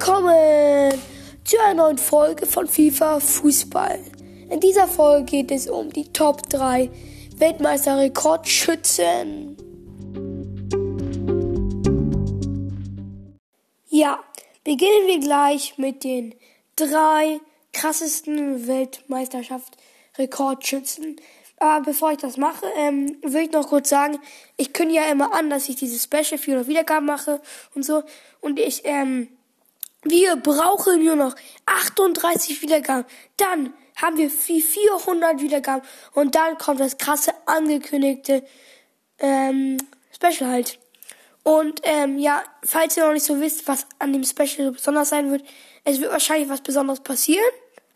Willkommen zu einer neuen Folge von FIFA Fußball. In dieser Folge geht es um die Top 3 Weltmeisterrekordschützen. Ja, beginnen wir gleich mit den drei krassesten Weltmeisterschaft-Rekordschützen. Aber bevor ich das mache, ähm, will ich noch kurz sagen, ich kündige ja immer an, dass ich diese Special 400 Wiedergaben mache und so. Und ich, ähm, wir brauchen nur noch 38 Wiedergaben. Dann haben wir 400 Wiedergaben. Und dann kommt das krasse angekündigte, ähm, Special halt. Und, ähm, ja, falls ihr noch nicht so wisst, was an dem Special besonders sein wird, es wird wahrscheinlich was Besonderes passieren.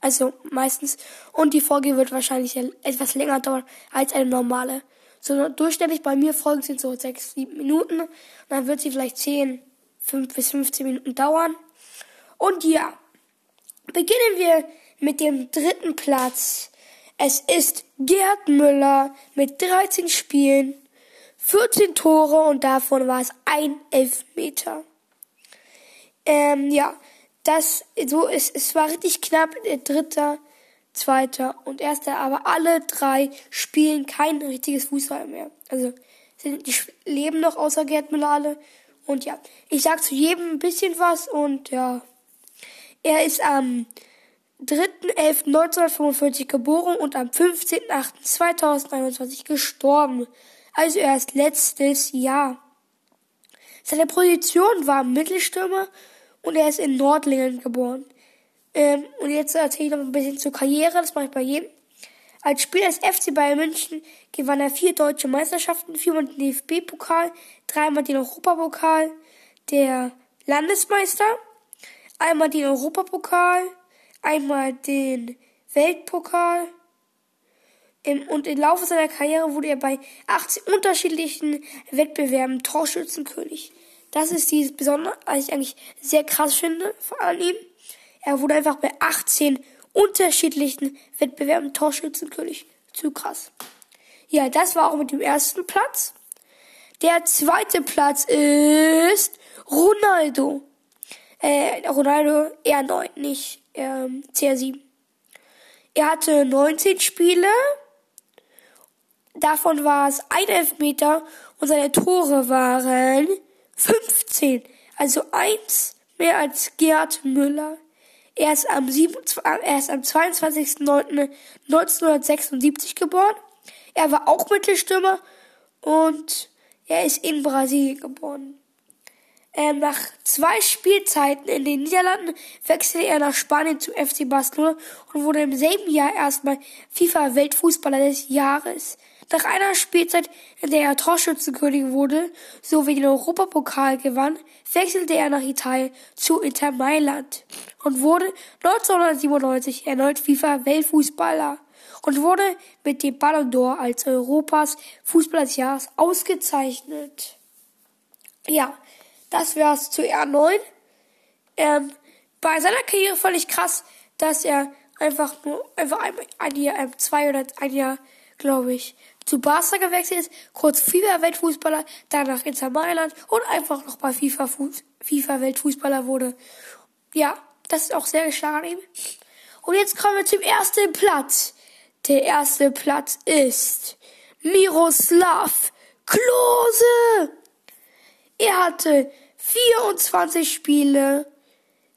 Also meistens. Und die Folge wird wahrscheinlich etwas länger dauern als eine normale. So durchschnittlich bei mir Folgen sind so 6, 7 Minuten. Und dann wird sie vielleicht 10, 5 bis 15 Minuten dauern. Und ja, beginnen wir mit dem dritten Platz. Es ist Gerd Müller mit 13 Spielen, 14 Tore und davon war es ein Elfmeter. Ähm, ja, das so ist, es war richtig knapp, der dritter, zweiter und erster, aber alle drei spielen kein richtiges Fußball mehr. Also sind, die leben noch außer Gerd Müller alle. Und ja, ich sag zu jedem ein bisschen was und ja. Er ist am 3.11.1945 geboren und am 15.08.2021 gestorben. Also erst letztes Jahr. Seine Position war Mittelstürmer und er ist in Nordlingen geboren. Ähm, und jetzt erzähle ich noch ein bisschen zur Karriere, das mache ich bei jedem. Als Spieler des FC Bayern München gewann er vier deutsche Meisterschaften, viermal den DFB-Pokal, dreimal den Europapokal der Landesmeister, einmal den Europapokal, einmal den Weltpokal. Und im Laufe seiner Karriere wurde er bei 18 unterschiedlichen Wettbewerben Torschützenkönig. Das ist dieses Besondere, was ich eigentlich sehr krass finde an ihm. Er wurde einfach bei 18 unterschiedlichen Wettbewerben Torschützenkönig. Zu krass. Ja, das war auch mit dem ersten Platz. Der zweite Platz ist Ronaldo. Äh, Ronaldo R9, nicht ähm, CR7. Er hatte 19 Spiele. Davon war es ein Elfmeter und seine Tore waren 15. Also eins mehr als Gerd Müller. Er ist am, 27, er ist am 22.09.1976 geboren. Er war auch Mittelstürmer und er ist in Brasilien geboren. Ähm, nach zwei Spielzeiten in den Niederlanden wechselte er nach Spanien zu FC Barcelona und wurde im selben Jahr erstmal FIFA Weltfußballer des Jahres. Nach einer Spielzeit, in der er Torschützenkönig wurde, sowie den Europapokal gewann, wechselte er nach Italien zu Inter Mailand und wurde 1997 erneut FIFA-Weltfußballer und wurde mit dem Ballon d'Or als Europas Fußballer des Jahres ausgezeichnet. Ja, das wär's zu R9. Ähm, bei seiner Karriere fand ich krass, dass er einfach nur einfach ein, ein Jahr, ein, zwei oder ein Jahr, glaube ich, zu Barca gewechselt ist, kurz FIFA-Weltfußballer, danach Inter Mailand und einfach noch bei FIFA, FIFA Weltfußballer wurde. Ja, das ist auch sehr geschlagen ihm. Und jetzt kommen wir zum ersten Platz. Der erste Platz ist Miroslav Klose. Er hatte 24 Spiele,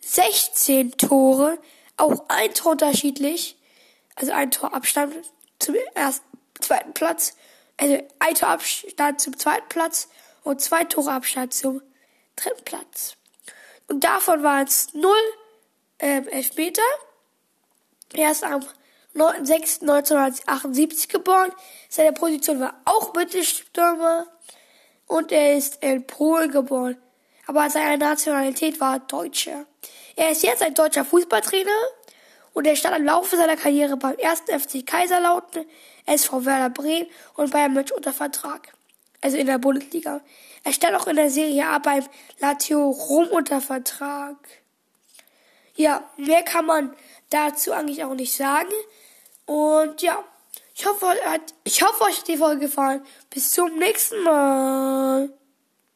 16 Tore, auch ein Tor unterschiedlich, also ein Torabstand zum ersten zweiten Platz, also ein Torabstand zum zweiten Platz und zwei Torabstand zum dritten Platz. Und davon waren es null ähm, Elfmeter. Er ist am 9.6.1978 geboren. Seine Position war auch Mittelstürmer. Und er ist in Polen geboren. Aber seine Nationalität war Deutsche. Er ist jetzt ein deutscher Fußballtrainer und er stand im Laufe seiner Karriere beim ersten FC Kaiserlautern, SV Werder Bremen und Bayern München unter Vertrag. Also in der Bundesliga. Er stand auch in der Serie A beim Lazio Rom unter Vertrag. Ja, mehr kann man dazu eigentlich auch nicht sagen. Und ja, ich hoffe, ich hoffe euch hat die Folge gefallen. Bis zum nächsten Mal.